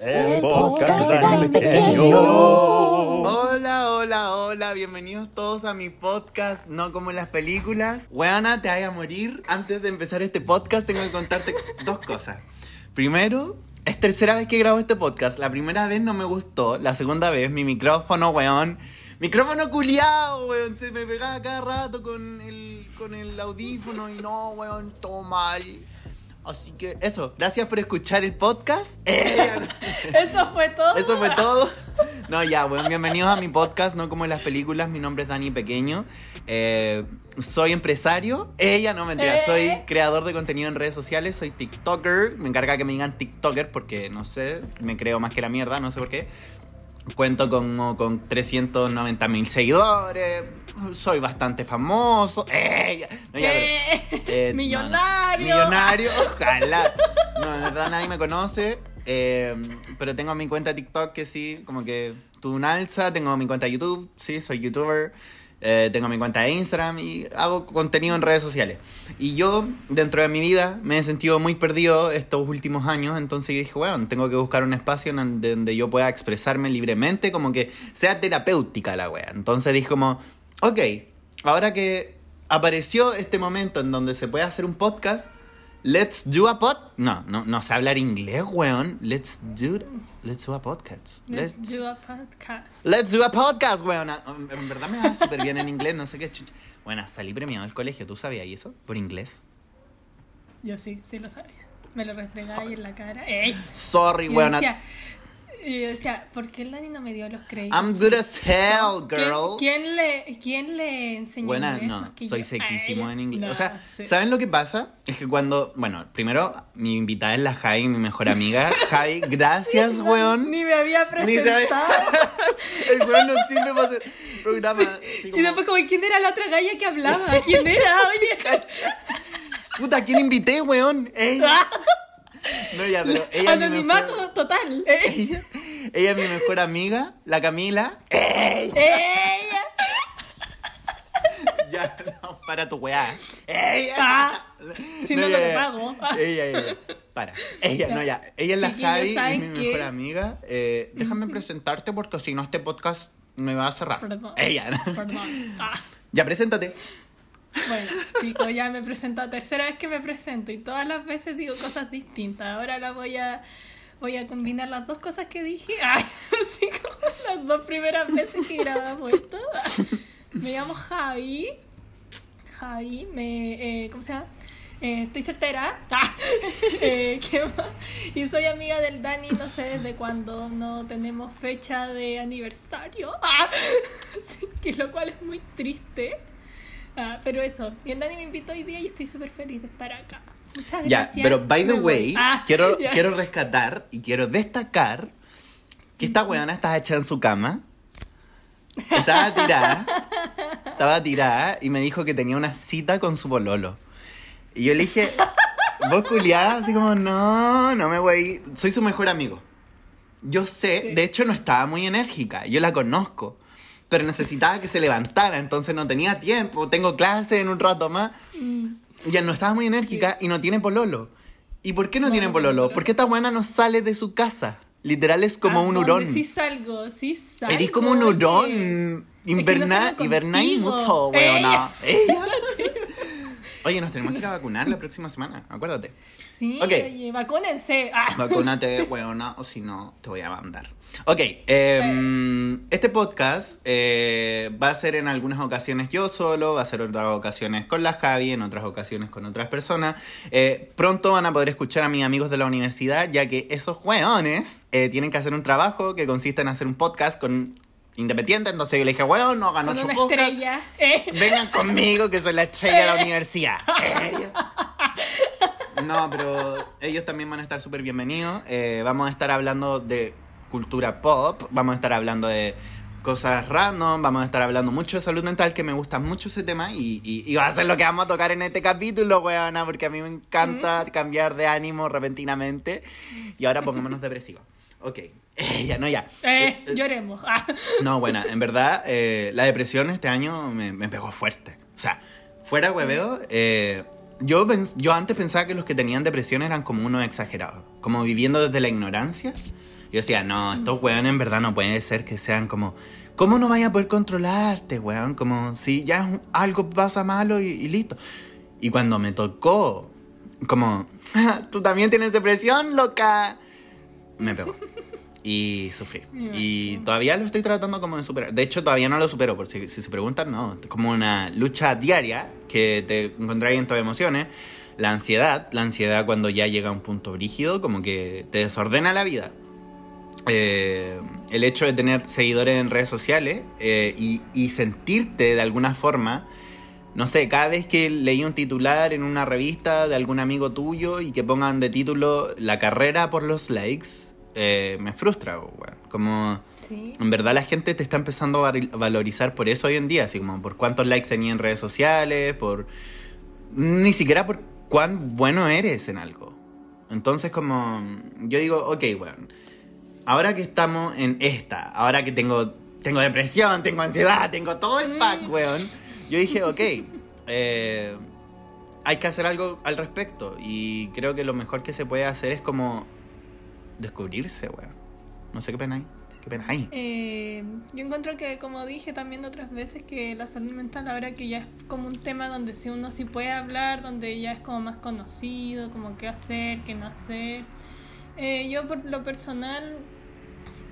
El podcast tan pequeño. Hola, hola, hola, bienvenidos todos a mi podcast, no como en las películas. Weana, te vaya a morir. Antes de empezar este podcast tengo que contarte dos cosas. Primero, es tercera vez que grabo este podcast. La primera vez no me gustó, la segunda vez mi micrófono, weón. Micrófono culiao, weón. Se me pegaba cada rato con el, con el audífono y no, weón, todo mal. Así que eso, gracias por escuchar el podcast. Eso fue todo. eso fue todo. No, ya, bueno, bienvenidos a mi podcast, no como en las películas. Mi nombre es Dani Pequeño. Eh, soy empresario. Ella, no mentira, Eh. soy creador de contenido en redes sociales. Soy TikToker. Me encarga que me digan TikToker porque no sé, me creo más que la mierda, no sé por qué. Cuento con, con 390 mil seguidores. Soy bastante famoso. Ella. No, ya, pero- Eh, eh, no, no. millonario. Millonario, ojalá. No, en verdad nadie me conoce. eh, pero tengo mi cuenta de TikTok que sí, como que tuve un alza. Tengo mi cuenta de YouTube, sí, soy youtuber. eh, tengo mi cuenta de Instagram y hago contenido en redes sociales. Y yo, dentro de mi vida, me he sentido muy perdido estos últimos años. Entonces yo dije, bueno, tengo que buscar un espacio donde yo pueda expresarme libremente, como que sea terapéutica la wea. Entonces dije como, ok, ahora que apareció este momento en donde se puede hacer un podcast, let's do a pod... No, no, no sé hablar inglés, weón. Let's do, let's do a podcast. Let's do a podcast. Let's do a podcast, weón. En verdad me va súper bien en inglés, no sé qué chucha. Bueno, salí premiado del colegio, ¿tú sabías eso? Por inglés. Yo sí, sí lo sabía. Me lo refregaba ahí en la cara. ¡Ey! Sorry, weón. decía, y yo decía, ¿por qué el Dani no me dio los créditos? I'm good as hell, ¿Quién- girl. ¿Quién, le, quién le enseñó Buena, inglés no, soy yo? sequísimo Ay, en inglés. no, o sea, sí. ¿saben lo que pasa? Es que cuando, bueno, primero mi invitada es la Javi, mi mejor amiga. Javi, gracias, weón. Ni me había Ni presentado. El weón no sirve para hacer programa. así Y como- después, como, ¿quién era la otra galla que hablaba? ¿Quién era? Oye. Puta, ¿quién invité, weón? Ella. No, ya, pero ella Anonimato mejor, total. ¿eh? ella, ella es mi mejor amiga, la Camila. Ella. Ya, no, para tu weá. ¡Ella! Ah, si no, no ya, ya. pago. Ella, ella. Para. Ella, Ya. no, ya. Ella es la Javi, es ¿saben mi mejor amiga. Eh, déjame presentarte porque si no este podcast me va a cerrar. Perdón. Ella. Perdón. Ah. Ya, preséntate. Bueno, chicos, ya me presento, tercera vez que me presento y todas las veces digo cosas distintas. Ahora la voy a voy a combinar las dos cosas que dije, así como las dos primeras veces que grabamos esto. Me llamo Javi. Javi, me eh, ¿cómo se llama? Eh, estoy soltera. Ah, eh. Y soy amiga del Dani, no sé desde cuándo, no tenemos fecha de aniversario. Ah, sí, que lo cual es muy triste. Ah, pero eso, y el Dani me invitó hoy día y estoy súper feliz de estar acá. Muchas Ya, gracias. pero by the Me way. Ah, quiero, ya. quiero rescatar y quiero destacar que esta weona estaba hecha en su cama. Estaba tirada. Estaba tirada y me dijo que tenía una cita con su pololo. Y yo le dije, vos culiada, así como, no, no me voy. Soy su mejor amigo. Yo sé, Sí. de hecho no estaba muy enérgica, yo la conozco. Pero necesitaba que se levantara, entonces no tenía tiempo. Tengo clase en un rato más. Mm. Ya no estaba muy enérgica y no tiene pololo. ¿Y por qué no, No, tiene pololo? Porque esta buena no sale de su casa. Literal es como ¿A un hurón. Sí salgo, sí salgo. Eres como un hurón. Inverna, invernáis contigo. mucho, weona. Ella. Ella. Oye, nos tenemos que ir a vacunar la próxima semana, acuérdate. Sí, oye, vacúnense. Ah. Vacúnate, weona, o si no, te voy a mandar. Ok, em, este podcast eh, va a ser en algunas ocasiones yo solo, va a ser en otras ocasiones con la Javi, en otras ocasiones con otras personas. Eh, pronto van a poder escuchar a mis amigos de la universidad, ya que esos weones eh, tienen que hacer un trabajo que consiste en hacer un podcast con independiente. Entonces yo le dije, weón, no una podcast. estrella. Eh. Vengan conmigo, que soy la estrella de la universidad. No, pero ellos también van a estar súper bienvenidos. Eh, vamos a estar hablando de cultura pop, vamos a estar hablando de cosas random, vamos a estar hablando mucho de salud mental, que me gusta mucho ese tema y, y- y va a ser lo que vamos a tocar en este capítulo, weona, porque a mí me encanta cambiar de ánimo repentinamente y ahora pongámonos depresivos. Ok, ya, no, ya. Eh, Eh, eh, lloremos. Ah. no, buena, en verdad, eh, la depresión este año me, me pegó fuerte. O sea, fuera hueveo, eh, yo, yo antes pensaba que los que tenían depresión eran como unos exagerados, como viviendo desde la ignorancia. Yo decía, no, estos weones en verdad no puede ser que sean como, ¿cómo no vaya a poder controlarte, weón? Como si ya un- algo pasa malo y, y listo. Y cuando me tocó, como, "Ah, tú también tienes depresión, loca, me pegó. Y sufrí. Y todavía lo estoy tratando como de superar. De hecho, todavía no lo supero, por si, si se preguntan, no. Es como una lucha diaria que te encontráis en tus emociones. La ansiedad, la ansiedad cuando ya llega a un punto brígido, como que te desordena la vida. Eh, el hecho de tener seguidores en redes sociales eh, y, y sentirte de alguna forma, no sé, cada vez que leí un titular en una revista de algún amigo tuyo y que pongan de título la carrera por los likes, eh, me frustra, weón. Como Sí. en verdad la gente te está empezando a val- valorizar por eso hoy en día, así como por cuántos likes tenía en redes sociales, por ni siquiera por cuán bueno eres en algo. Entonces como yo digo, ok, weón, ahora que estamos en esta, ahora que tengo tengo depresión, tengo ansiedad, tengo todo el pack, weón, yo dije, ok, eh, hay que hacer algo al respecto y creo que lo mejor que se puede hacer es como descubrirse, weón. No sé qué pena hay. ¿Qué pena hay? Eh, yo encuentro que, como dije también otras veces, que la salud mental ahora que ya es como un tema donde si uno sí puede hablar, donde ya es como más conocido, como qué hacer, qué no hacer. Eh, yo por lo personal,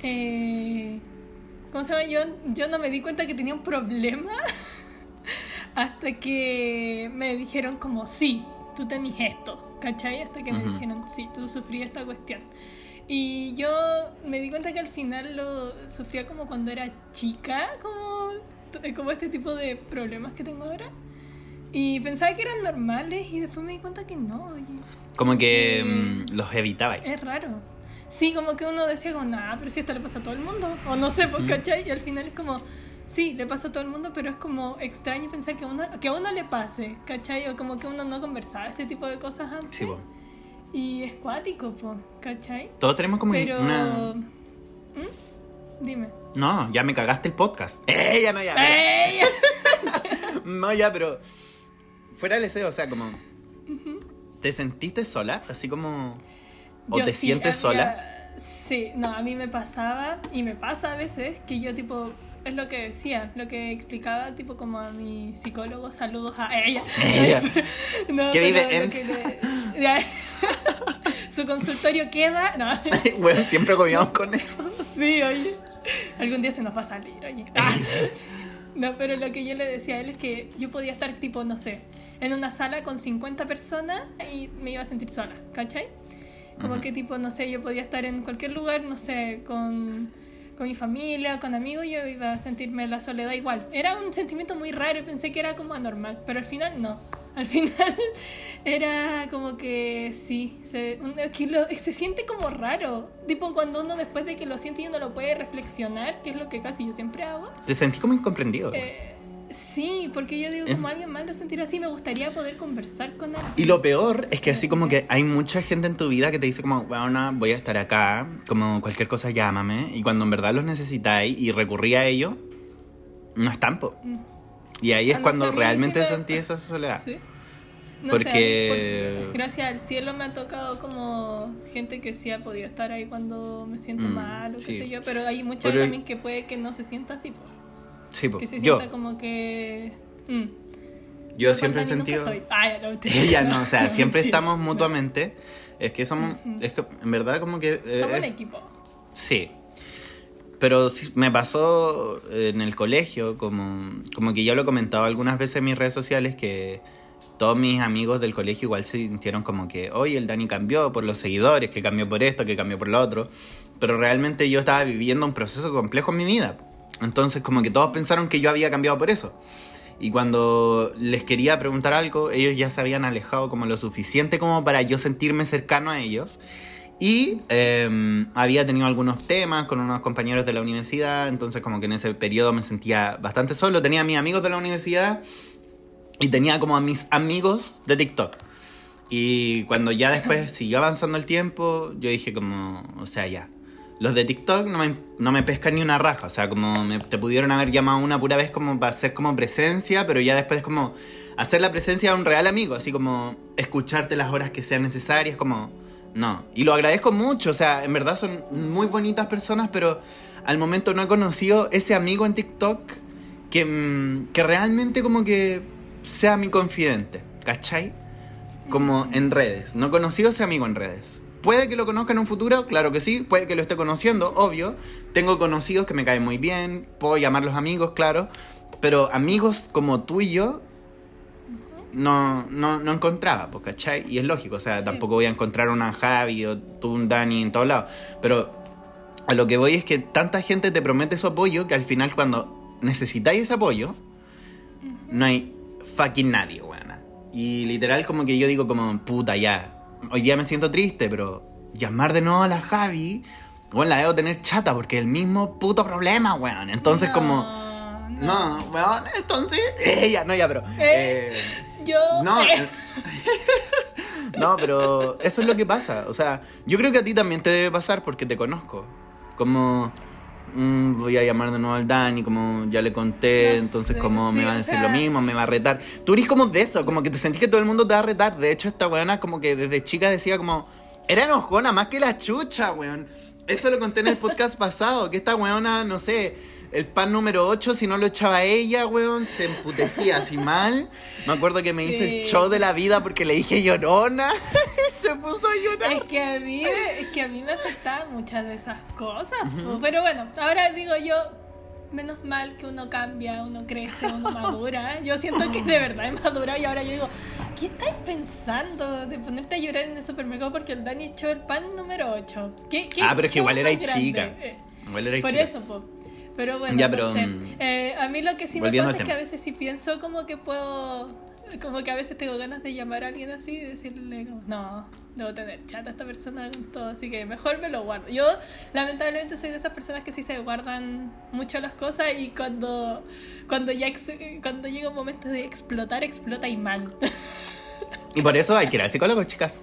eh, ¿cómo se llama? Yo, yo no me di cuenta que tenía un problema hasta que me dijeron como, sí, tú tenés esto, ¿cachai? Hasta que me dijeron, sí, tú sufrías esta cuestión. Y yo me di cuenta que al final lo sufría como cuando era chica, como, como este tipo de problemas que tengo ahora. Y pensaba que eran normales y después me di cuenta que no, Como que Mm. los evitaba. es raro. Sí, como que uno decía como, nada, pero si esto le pasa a todo el mundo. O no sé, pues, Mm. ¿cachai? Y al final es como, sí, le pasa a todo el mundo, pero es como extraño pensar que a uno, que a uno le pase, ¿cachai? O como que uno no conversaba ese tipo de cosas antes. Sí, po. Y es cuático, po, ¿cachai? Todos tenemos como Pero... una... ¿Mm? Dime. No, ya me cagaste el podcast. ¡Eh! Ya no, ya. ¡Ey! No, ya, pero... Fuera del deseo, o sea, como... ¿Te sentiste sola? Así como... ¿O Yo te sí, sientes sola? Sí, no, a mí me pasaba y me pasa a veces que yo tipo, es lo que decía, lo que explicaba tipo como a mi psicólogo, saludos a ella. Ella. No, Que vive en- que le-. Su consultorio queda, no, bueno, siempre comíamos con eso. sí, oye, algún día se nos va a salir, oye. No, pero lo que yo le decía a él es que yo podía estar tipo, no sé, en una sala con 50 personas y me iba a sentir sola, ¿cachai? Como Ujú. que tipo, no sé, yo podía estar en cualquier lugar, no sé, con, con mi familia, con amigos, yo iba a sentirme la soledad igual. Era un sentimiento muy raro y pensé que era como anormal, pero al final no. Al final era como que sí, se, un- que lo- se siente como raro. Tipo cuando uno después de que lo siente y uno lo puede reflexionar, que es lo que casi yo siempre hago. Te sentí como incomprendido. Eh, sí, porque yo digo, como alguien más lo sentirá así, me gustaría poder conversar con alguien. Y lo peor es que así como que hay mucha gente en tu vida que te dice como, bueno, voy a estar acá, como cualquier cosa llámame, y cuando en verdad los necesitáis y recurrí a ello, no están, po. Mm. Y ahí es Ah, sé, cuando realmente sentí esa soledad. Sí. No Porque- sé, por- gracias al cielo me ha tocado como gente que sí ha podido estar ahí cuando me siento Mm, mal o sí. qué sé yo, pero hay mucha Pero- también que puede que no se sienta así, po. Sí, po. que se Yo, sienta como que... mm. yo siempre he sentido... no. Ella no, o sea, No, siempre mentira. estamos mutuamente. Es que somos, Ujú. es que en verdad como que... eh, Somos un equipo. Sí. Pero sí, me pasó en el colegio, como, como que yo lo he comentado algunas veces en mis redes sociales, que todos mis amigos del colegio igual se sintieron como que, oye, el Dani cambió por los seguidores, que cambió por esto, que cambió por lo otro. Pero realmente yo estaba viviendo un proceso complejo en mi vida. Entonces como que todos pensaron que yo había cambiado por eso. Y cuando les quería preguntar algo, ellos ya se habían alejado como lo suficiente como para yo sentirme cercano a ellos. Y eh, había tenido algunos temas con unos compañeros de la universidad, entonces como que en ese periodo me sentía bastante solo. Tenía a mis amigos de la universidad y tenía como a mis amigos de TikTok. Y cuando ya después siguió avanzando el tiempo, yo dije como, o sea, ya. Los de TikTok no me, no me pescan ni una raja, o sea, como me- te pudieron haber llamado una pura vez como para hacer como presencia, pero ya después como hacer la presencia de un real amigo, así como escucharte las horas que sean necesarias, como no. Y lo agradezco mucho, o sea, en verdad son muy bonitas personas, pero al momento no he conocido ese amigo en TikTok que, mm, que realmente como que sea mi confidente, ¿cachai? Como en redes. No he conocido ese amigo en redes. Puede que lo conozca en un futuro, claro que sí. Puede que lo esté conociendo, obvio. Tengo conocidos que me caen muy bien. Puedo llamarlos amigos, claro. Pero amigos como tú y yo, no, no, no encontraba, pues, ¿cachai? Y es lógico, o sea, Sí. tampoco voy a encontrar una Javi o tú un Dani en todos lados. Pero a lo que voy es que tanta gente te promete su apoyo que al final cuando necesitáis ese apoyo, no hay fucking nadie, weona. Y literal como que yo digo como, puta, ya, hoy día me siento triste, pero llamar de nuevo a la Javi, bueno, la debo tener chata porque es el mismo puto problema, weón. Entonces No, como... no. No, weón, entonces... Ella, no, ya, pero... Eh. eh, Yo. no, eh, eh, no, pero eso es lo que pasa. O sea, yo creo que a ti también te debe pasar porque te conozco. Como mm, voy a llamar de nuevo al Dani, como ya le conté, No entonces sé, como me va a decir sea- lo mismo, me va a retar. Tú eres como de eso, como que te sentís que todo el mundo te va a retar. De hecho, esta weona como que desde chica decía como, era enojona más que la chucha, weón. Eso lo conté en el podcast pasado, que esta weona, no sé, el pan número 8, si no lo echaba ella, weón, se emputecía así mal. Me acuerdo que me hizo el Sí. show de la vida porque le dije llorona y se puso a llorar. Es que a mí, es que a mí me afectaban muchas de esas cosas. po. Pero bueno, ahora digo yo, menos mal que uno cambia, uno crece, uno madura. Yo siento que de verdad he madurado y ahora yo digo, ¿qué estáis pensando de ponerte a llorar en el supermercado porque el Dani echó el pan número 8? ¿Qué, qué Ah, pero es que igual era grande? chica. Eh, Igual era Por chica. eso, po. Pero bueno, Ya, no pero, sé. mm, Eh, a mí lo que sí me pasa es que a veces sí pienso como que puedo... Como que a veces tengo ganas de llamar a alguien así y decirle como, no, debo tener chata a esta persona con todo, así que mejor me lo guardo. Yo lamentablemente soy de esas personas que sí se guardan mucho las cosas y cuando, cuando ya ex- cuando llega un momento de explotar, explota y mal. Y por eso hay que ir al psicólogo, chicas.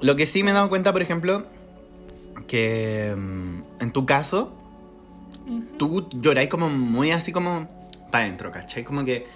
Lo que sí me he dado cuenta, por ejemplo, que mm, en tu caso, tú lloráis como muy así como para adentro, ¿cachai? Como que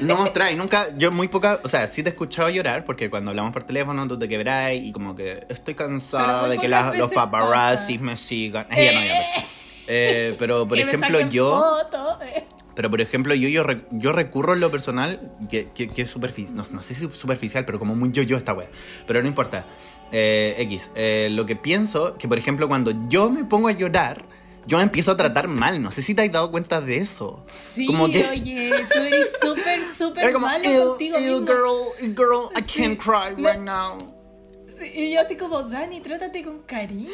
no mostráis nunca, yo muy poca, o sea, sí te he escuchado llorar porque cuando hablamos por teléfono tú te quebráis y como que estoy cansada de que las- los paparazzis pasa. me sigan. Ella no, ya, pero, eh, pero por ejemplo yo... fotos, eh. Pero por ejemplo, yo, yo, yo recurro en lo personal, que, que, que es superficial, no, no sé si es superficial, pero como muy yo-yo esta wea. Pero no importa. Eh, X, eh, lo que pienso, que por ejemplo, cuando yo me pongo a llorar, yo me empiezo a tratar mal. No sé si te has dado cuenta de eso. Sí, Como que- oye, tú eres súper, súper malo "Ew, contigo ew, mismo. girl, girl, I Sí, can't cry right now. Sí, y yo así como, Dani, trátate con cariño,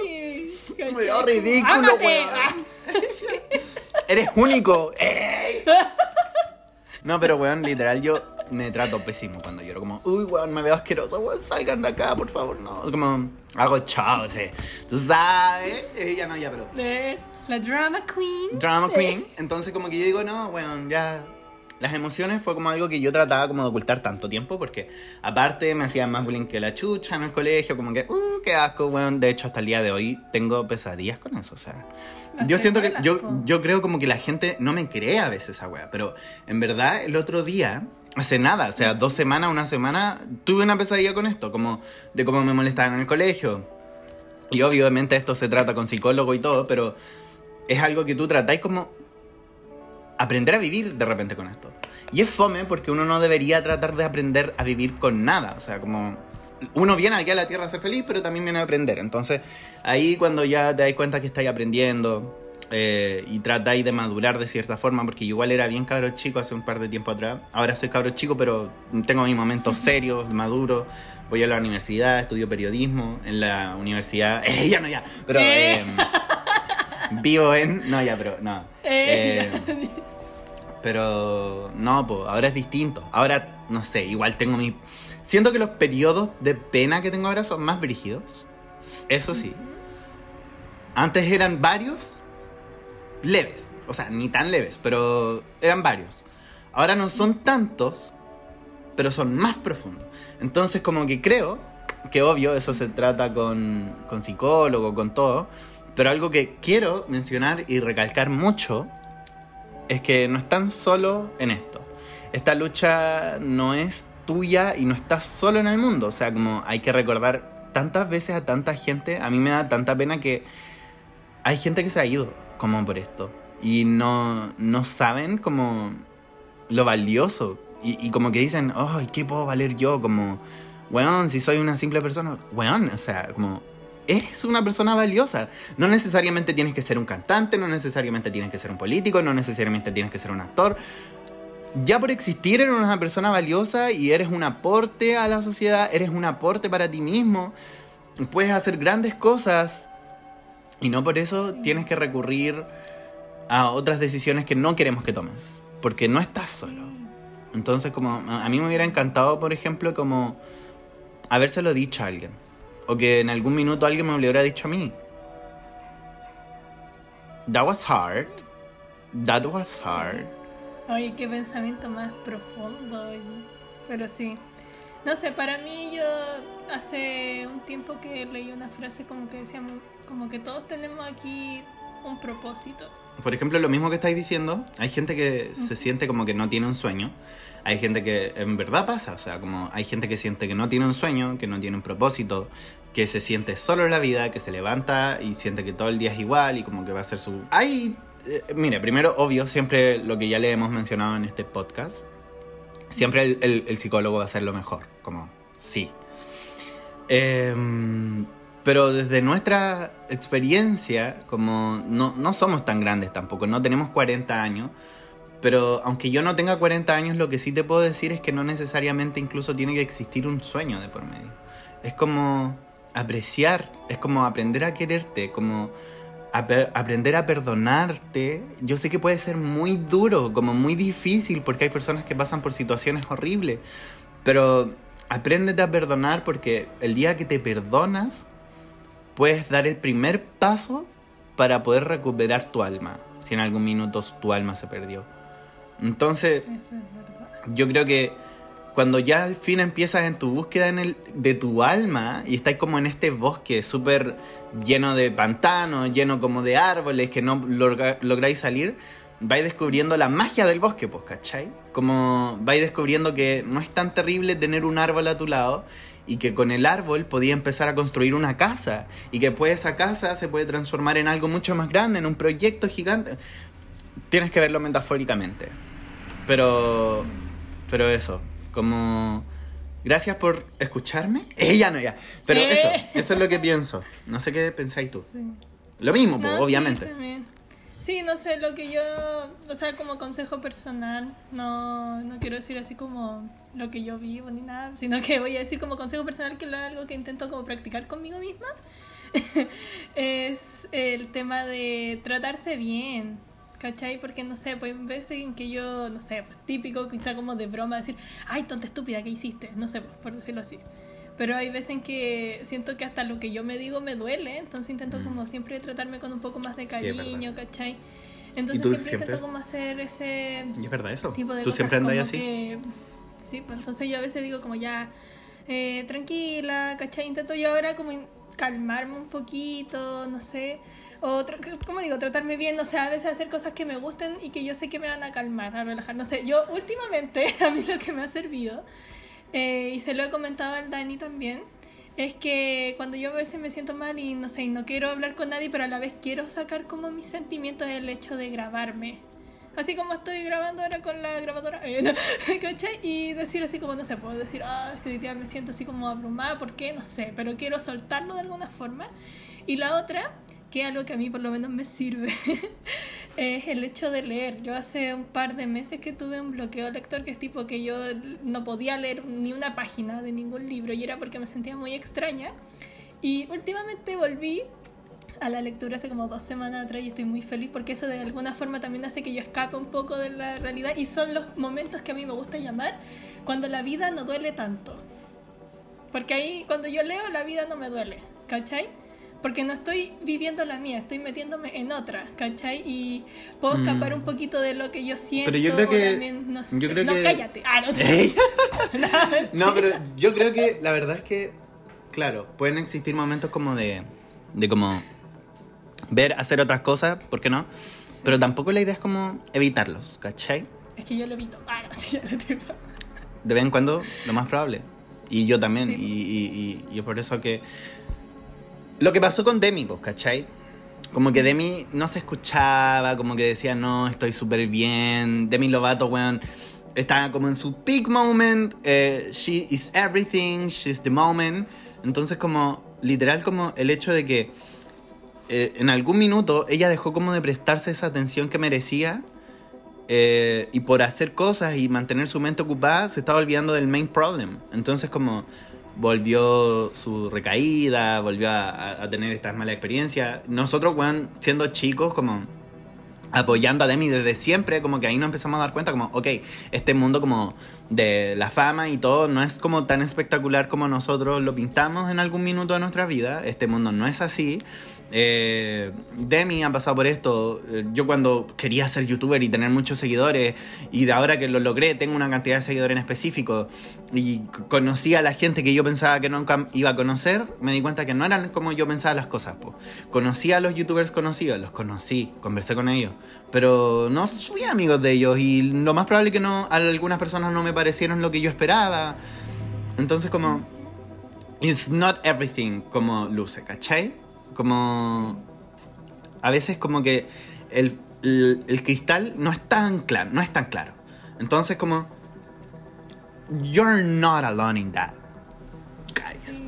oye. Me Como, ridículo. Ah, Eres único. ¡Ey! No, pero weón, literal, yo me trato pésimo cuando lloro. Como, uy, weón, me veo asqueroso, weón, salgan de acá, por favor, no. Como, hago chao, sí. Tú sabes. Eh, ya no, ya, pero. eh, La drama queen. Drama Queen. Entonces, como que yo digo, no, weón, ya. Las emociones fue como algo que yo trataba como de ocultar tanto tiempo porque aparte me hacían más bullying que la chucha en el colegio, como que, uh, qué asco, weón. De hecho, hasta el día de hoy tengo pesadillas con eso, o sea. Las Yo siento que, yo, yo creo como que la gente no me cree a veces esa weá, pero en verdad el otro día, hace nada, o sea, dos semanas, una semana, tuve una pesadilla con esto, como de cómo me molestaban en el colegio. Y obviamente esto se trata con psicólogo y todo, pero es algo que tú tratáis como aprender a vivir de repente con esto. Y es fome porque uno no debería tratar de aprender a vivir con nada. O sea, como uno viene aquí a la Tierra a ser feliz, pero también viene a aprender. Entonces, ahí cuando ya te das cuenta que estáis aprendiendo eh, y tratáis de madurar de cierta forma, porque igual era bien cabro chico hace un par de tiempo atrás. Ahora soy cabro chico, pero tengo mis momentos serios, maduros. Voy a la universidad, estudio periodismo en la universidad. Eh, ya no, ya. Pero... Eh. vivo en... No, ya, pero no. Eh, pero no, pues ahora es distinto. Ahora, no sé, igual tengo mi... Siento que los periodos de pena que tengo ahora son más brígidos. Eso sí. Antes eran varios, leves. O sea, ni tan leves, pero eran varios. Ahora no son tantos, pero son más profundos. Entonces, como que creo que obvio, eso se trata con, con psicólogo, con todo. Pero algo que quiero mencionar y recalcar mucho es que no están solo en esto. Esta lucha no es tuya y no estás solo en el mundo. O sea, como hay que recordar tantas veces a tanta gente. A mí me da tanta pena que hay gente que se ha ido como por esto. Y no, no saben como lo valioso. Y, como que dicen, ay, ¿qué puedo valer yo? Como, weón, si soy una simple persona, weón, o sea, como, eres una persona valiosa. No necesariamente tienes que ser un cantante, no necesariamente tienes que ser un político, no necesariamente tienes que ser un actor. Ya por existir eres una persona valiosa y eres un aporte a la sociedad, eres un aporte para ti mismo. Puedes hacer grandes cosas y no por eso tienes que recurrir a otras decisiones que no queremos que tomes, porque no estás solo. Entonces, como a mí me hubiera encantado, por ejemplo, como habérselo dicho a alguien. O que en algún minuto alguien me lo hubiera dicho a mí. That was hard. That was hard. Oye, qué pensamiento más profundo. oye. Pero sí. No sé, para mí yo hace un tiempo que leí una frase como que decíamos, como que todos tenemos aquí un propósito. Por ejemplo, lo mismo que estáis diciendo, hay gente que se siente como que no tiene un sueño. Hay gente que en verdad pasa, o sea, como hay gente que siente que no tiene un sueño, que no tiene un propósito, que se siente solo en la vida, que se levanta y siente que todo el día es igual y como que va a ser su... Hay, eh, mire, primero, obvio, siempre lo que ya le hemos mencionado en este podcast, siempre el, el- psicólogo va a ser lo mejor, como sí. Em, pero desde nuestra experiencia, como no, no somos tan grandes tampoco, no tenemos 40 años, pero aunque yo no tenga 40 años, lo que sí te puedo decir es que no necesariamente incluso tiene que existir un sueño de por medio. Es como apreciar, es como aprender a quererte, como aprender a perdonarte. Yo sé que puede ser muy duro, como muy difícil, porque hay personas que pasan por situaciones horribles, pero apréndete a perdonar porque el día que te perdonas, puedes dar el primer paso para poder recuperar tu alma, si en algún minuto tu alma se perdió. Entonces, yo creo que cuando ya al fin empiezas en tu búsqueda de tu alma y estás como en este bosque súper lleno de pantanos, lleno como de árboles que no logra- lográis salir, vais descubriendo la magia del bosque, pues, ¿cachai? Como vais descubriendo que no es tan terrible tener un árbol a tu lado y que con el árbol podía empezar a construir una casa y que después esa casa se puede transformar en algo mucho más grande, en un proyecto gigante. Tienes que verlo metafóricamente. Pero, pero eso, como... Gracias por escucharme. Ella no, ya. Pero Eh. eso, eso es lo que pienso. No sé qué pensáis tú. Sí. Lo mismo, pues, No, sí, obviamente. también. Sí, no sé, lo que yo, o sea, como consejo personal, no, no quiero decir así como lo que yo vivo ni nada, sino que voy a decir como consejo personal que es algo que intento como practicar conmigo misma, es el tema de tratarse bien, ¿cachai? Porque no sé, pues hay veces en que yo, no sé, pues típico, quizá como de broma, decir, ay, tonta estúpida, ¿qué hiciste? No sé, pues, por decirlo así. Pero hay veces en que siento que hasta lo que yo me digo me duele, entonces intento Mm. como siempre tratarme con un poco más de Sí, cariño, ¿cachai? Entonces siempre, siempre? intento como hacer ese Y es verdad eso. tipo de Tú cosas siempre andas así. que- sí, pues entonces yo a veces digo como ya, eh, tranquila, ¿cachai? Intento yo ahora como calmarme un poquito, no sé, o, ¿cómo digo? Tratarme bien, o sea, a veces hacer cosas que me gusten y que yo sé que me van a calmar, a relajar, no sé, yo últimamente, a mí lo que me ha servido, eh, y se lo he comentado al Dani también, es que cuando yo a veces me siento mal y no sé, y no quiero hablar con nadie, pero a la vez quiero sacar como mis sentimientos el hecho de grabarme. Así como estoy grabando ahora con la grabadora, eh, no, ¿cachai? Y decir así como, no sé, puedo decir, ah, es que hoy día me siento así como abrumada, ¿por qué? No sé, pero quiero soltarlo de alguna forma. Y la otra, que algo que a mí por lo menos me sirve, es el hecho de leer. Yo hace un par de meses que tuve un bloqueo lector que es tipo que yo no podía leer ni una página de ningún libro y era porque me sentía muy extraña. Y últimamente volví a la lectura hace como dos semanas atrás y estoy muy feliz porque eso de alguna forma también hace que yo escape un poco de la realidad y son los momentos que a mí me gusta llamar cuando la vida no duele tanto. Porque ahí cuando yo leo la vida no me duele, ¿cachai? Porque no estoy viviendo la mía, estoy metiéndome en otra, ¿cachai? Y puedo escapar Mm. un poquito de lo que yo siento. Pero yo creo que- también, no, yo sé. creo no que- cállate. Ah, no, te- no, pero yo creo que la verdad es que, claro, pueden existir momentos como de, de como ver, hacer otras cosas, ¿por qué no? Pero tampoco la idea es como evitarlos, ¿cachai? Es que yo lo evito. Ah, no, sí, ya lo tipo. de vez en cuando, lo más probable. Y yo también. Sí. Y, y, y- y por eso que. Lo que pasó con Demi, pues, ¿cachai? Como que Demi no se escuchaba, como que decía, no, estoy súper bien. Demi Lovato, weón, estaba como en su peak moment. eh, she is everything, she's the moment. Entonces, como, literal, como el hecho de que eh, en algún minuto ella dejó como de prestarse esa atención que merecía. eh, y por hacer cosas y mantener su mente ocupada, se estaba olvidando del main problem. Entonces, como volvió su recaída, volvió a, tener estas malas experiencias. Nosotros, weón, siendo chicos, como apoyando a Demi desde siempre, como que ahí nos empezamos a dar cuenta como, ok, este mundo como de la fama y todo no es como tan espectacular como nosotros lo pintamos en algún minuto de nuestra vida, este mundo no es así. Eh, Demi ha pasado por esto. Eh, Yo cuando quería ser youtuber y tener muchos seguidores, y de ahora que lo logré, tengo una cantidad de seguidores en específico, y conocí a la gente que yo pensaba que nunca iba a conocer, me di cuenta que no eran como yo pensaba las cosas. po. Conocí a los youtubers conocidos, los conocí, conversé con ellos, pero no fui amigos de ellos, y lo más probable que no, algunas personas no me parecieron lo que yo esperaba. Entonces como... It's not everything como luce, ¿cachai? Como... A veces como que el, el, el cristal no es tan claro, no es tan claro. Entonces como... You're not alone in that, guys.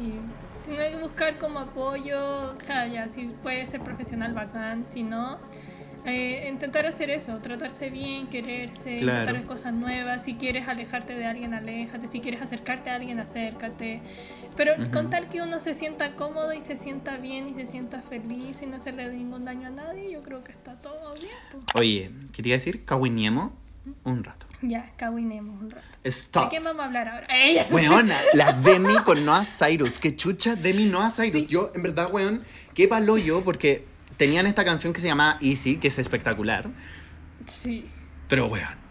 Si no hay que buscar como apoyo, o sea, ya, si puede ser profesional, bacán, si no, eh, intentar hacer eso, tratarse bien, quererse, Claro. intentar cosas nuevas, si quieres alejarte de alguien, aléjate, si quieres acercarte a alguien, acércate, pero Ujú. con tal que uno se sienta cómodo y se sienta bien y se sienta feliz y no hacerle ningún daño a nadie, yo creo que está todo bien. pues. Oye, ¿qué te iba a decir? Kawiniemo un rato. Ya, caguinemos un rato. ¿De Stop. qué vamos a hablar ahora? Ella. Weona, la Demi con Noah Cyrus. Que chucha Demi Noah Cyrus. Yo, en verdad, weón, qué palo yo porque tenían esta canción que se llama Easy, que es espectacular. Sí. Pero, weón.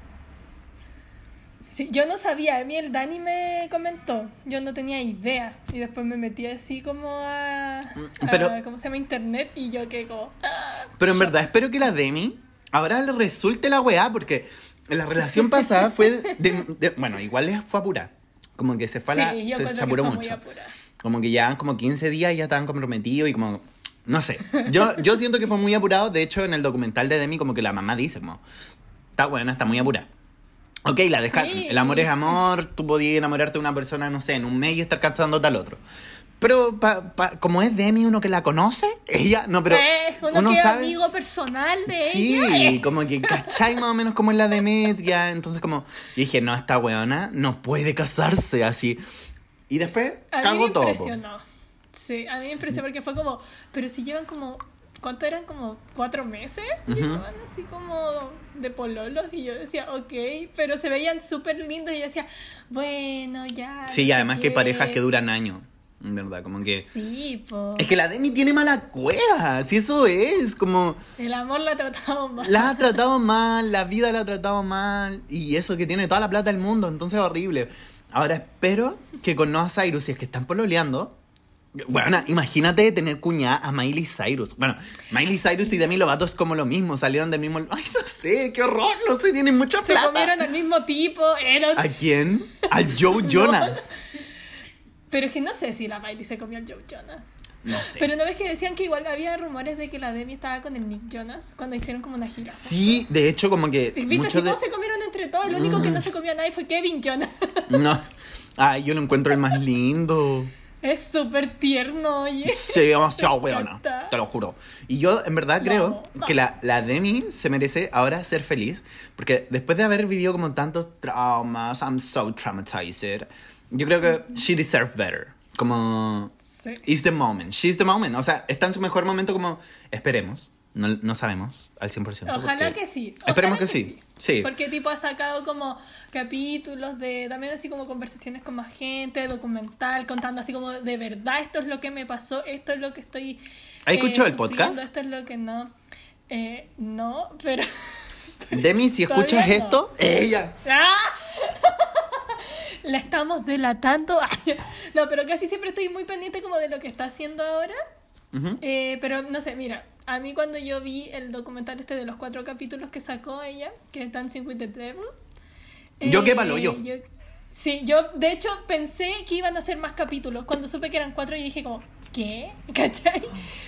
Sí, yo no sabía, a mí el Dani me comentó, yo no tenía idea y después me metí así como a, a- Pero- ¿cómo se llama? internet y yo que como ah, Pero en verdad, espero que la Demi ahora le resulte la weá, porque la relación pasada fue. de- de- bueno, igual fue apurada. Como que se fue a la. sí, yo se, se apuró muy mucho. apurada. Como que ya como 15 días ya estaban comprometidos y como... No sé. Yo, yo siento que fue muy apurado. De hecho, en el documental de Demi como que la mamá dice como... Está buena, está muy apurada. Ok, la. Sí. El amor es amor. Tú podías enamorarte de una persona, no sé, en un mes y estar casándote al otro. Pero pa- pa- como es Demi uno que la conoce, ella... No, pero Eh, uno, uno que es sabe... amigo personal de Sí, ella. como que cachai más o menos como es la Demetria. Entonces como... Yo dije, no, esta weona no puede casarse así. Y después A mí me todo. Sí, a mí me impresionó porque fue como, pero si llevan como, ¿cuánto eran? Como cuatro meses. Ujú. Llevaban así como de pololos y yo decía, ok, pero se veían súper lindos y yo decía, bueno, ya. Sí, y además que hay qué". parejas que duran años, verdad, como que... Sí, po. Es que la Demi tiene mala cueva, si eso es, como... El amor la trataba mal. La ha tratado mal, la vida la ha tratado mal, y eso que tiene toda la plata del mundo, entonces es horrible. Ahora espero que con Noah Cyrus, si es que están pololeando... Bueno, imagínate tener cuñada a Miley Cyrus. Bueno, Miley Cyrus y Demi Lovato es como lo mismo, salieron del mismo... Ay, no sé, qué horror, no sé, tienen mucha Se plata. comieron al mismo tipo, era... ¿A quién? A Joe Jonas. Pero es que no sé si la Miley se comió al Joe Jonas. No sé. Pero no ves que decían que igual había rumores de que la Demi estaba con el Nick Jonas cuando hicieron como una gira. Sí, de hecho, como que... ¿Viste? Si de... todos se comieron entre todos, el único que no se comió a nadie fue Kevin Jonas. No. Ay, yo lo encuentro el más lindo. Es súper tierno, oye. Sí, demasiado weona. Te lo juro. Y yo en verdad creo Vamos, vamos. que la, la Demi se merece ahora ser feliz. Porque después de haber vivido como tantos traumas, I'm so traumatized. Yo creo que she deserves better. Como. Sí. It's the moment. She's the moment. O sea, está en su mejor momento como. Esperemos. No, no sabemos al 100%. Ojalá porque- que sí. Esperemos que sí. Sí. Porque tipo ha sacado como capítulos de también así como conversaciones con más gente, documental, contando así como de verdad esto es lo que me pasó, esto es lo que estoy ¿Has escuchado el podcast? Esto es lo que no. Eh, no, pero Demi, si escuchas no. esto, ella. ¡Ah! La estamos delatando. No, pero casi siempre estoy muy pendiente como de lo que está haciendo ahora. Eh, pero no sé, mira, a mí cuando yo vi el documental este de los cuatro capítulos que sacó ella, que está en y Devil. Yo eh, qué palo, yo. Sí, yo de hecho pensé que iban a ser más capítulos. Cuando supe que eran cuatro, yo dije como, ¿qué? ¿Cachai?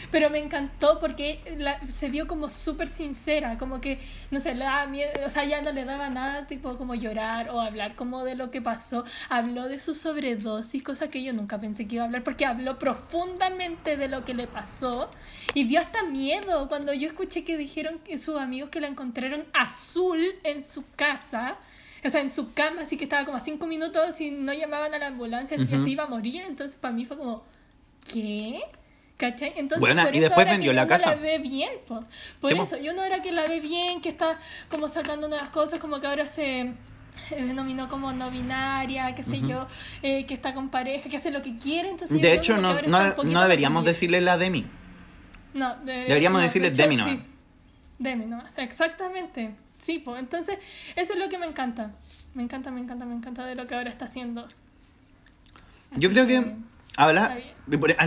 Pero me encantó porque la- se vio como súper sincera, como que, no sé, le daba miedo, o sea, ya no le daba nada, tipo como llorar o hablar como de lo que pasó. Habló de su sobredosis, cosa que yo nunca pensé que iba a hablar, porque habló profundamente de lo que le pasó y dio hasta miedo cuando yo escuché que dijeron que sus amigos que la encontraron azul en su casa. O sea, en su cama, así que estaba como a cinco minutos y no llamaban a la ambulancia, así que Ujú. se iba a morir. Entonces, para mí fue como, ¿qué? ¿Cachai? Entonces, Buena, por y eso después ahora vendió que la uno casa. la ve bien, po. Por Sí, po. eso, y uno ahora que la ve bien, que está como sacando nuevas cosas, como que ahora se eh, denominó como no binaria, qué sé yo, eh, que está con pareja, que hace lo que quiere. Entonces, De hecho, no, no, no deberíamos decirle la Demi. No, de- Deberíamos no, decirle de hecho, Demi nomás. sí. Demi nomás, exactamente. Sí, pues entonces eso es lo que me encanta. Me encanta, me encanta, me encanta de lo que ahora está haciendo. Yo creo que habla.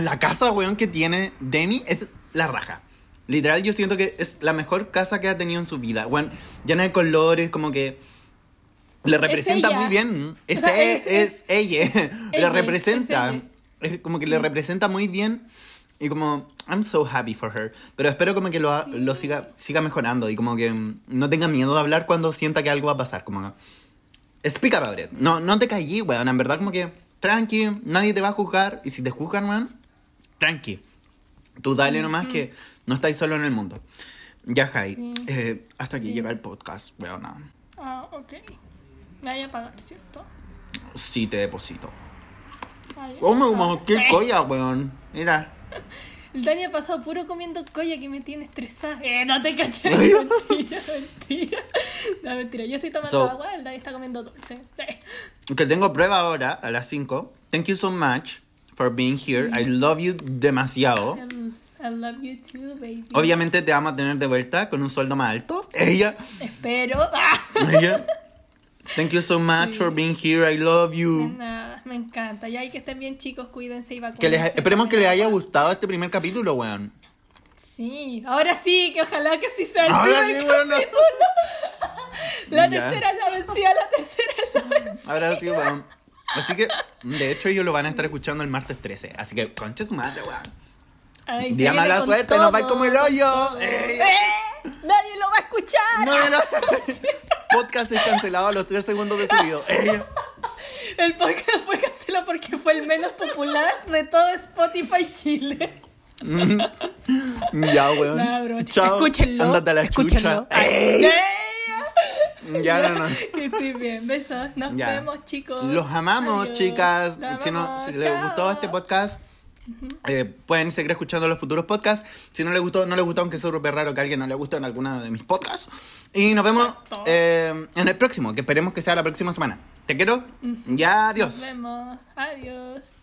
La casa, weón, que tiene Demi es la raja. Literal, yo siento que es la mejor casa que ha tenido en su vida. Weón, llena de colores, como que. Le representa muy bien. Es, O sea, e- es- es, ella. le representa. es como que le representa muy bien. Y como, I'm so happy for her. Pero espero como que lo, ha- lo siga, siga mejorando. Y como que no tenga miedo de hablar cuando sienta que algo va a pasar. Como, Speak about it. No, no te callí, weón. En verdad, como que tranqui, nadie te va a juzgar. Y si te juzgan, weón, tranqui. Tú dale nomás que no estáis solo en el mundo. Ya, Jai. Sí. eh, hasta aquí llega el podcast, weón. nada. Ah, ok. Me voy a pagar, ¿cierto? Sí, te deposito. Ya. Oh, me qué Eh, colla, weón. Mira. El Dani ha pasado puro comiendo colla que me tiene estresada. Eh, no te caché. Mentira, mentira. No, mentira. Yo estoy tomando So- agua, el Dani está comiendo dulce. Que tengo prueba ahora a las 5. Thank you so much for being here. I love you demasiado. I I love you too, baby. Obviamente te vamos a tener de vuelta con un sueldo más alto. Ella. Espero. Ella. Thank you so much for being here. I love De you. nada, me encanta. Ya hay que estén bien chicos, cuídense y Que vacúnense. les, esperemos que les haya gustado este primer capítulo, weón. Sí, ahora sí, que ojalá que sí sea el Ahora sí, primer weón. no. La Ya. tercera es la vencida, la tercera es la vencida. Ahora sí, weón. Así que, de hecho, ellos lo van a estar escuchando el martes 13. Así que, concha su madre, weón. Ay, Día mala suerte, nos va a ir todo, como el hoyo. todo. ¡Ey! ¡Eh! Nadie lo va a escuchar. No, no, no. Podcast es cancelado a los 3 segundos de subido. Ella. El podcast fue cancelado porque fue el menos popular de todo Spotify Chile. Ya, weón. Nah, bro, Chao. Escúchenlo. Ándate a la escúchenlo. chucha. Ay. Ya, no, no. Que estoy bien. Besos. Nos Ya. vemos, chicos. Los amamos, Adiós. chicas. Los Si, no, amamos. si les gustó este podcast, eh, pueden seguir escuchando los futuros podcasts. Si no les gustó, no les gustó, aunque es súper raro que a alguien no le guste en alguna de mis podcasts. Y nos vemos eh, en el próximo, que esperemos que sea la próxima semana. Te quiero. Ya, adiós. Nos vemos. Adiós.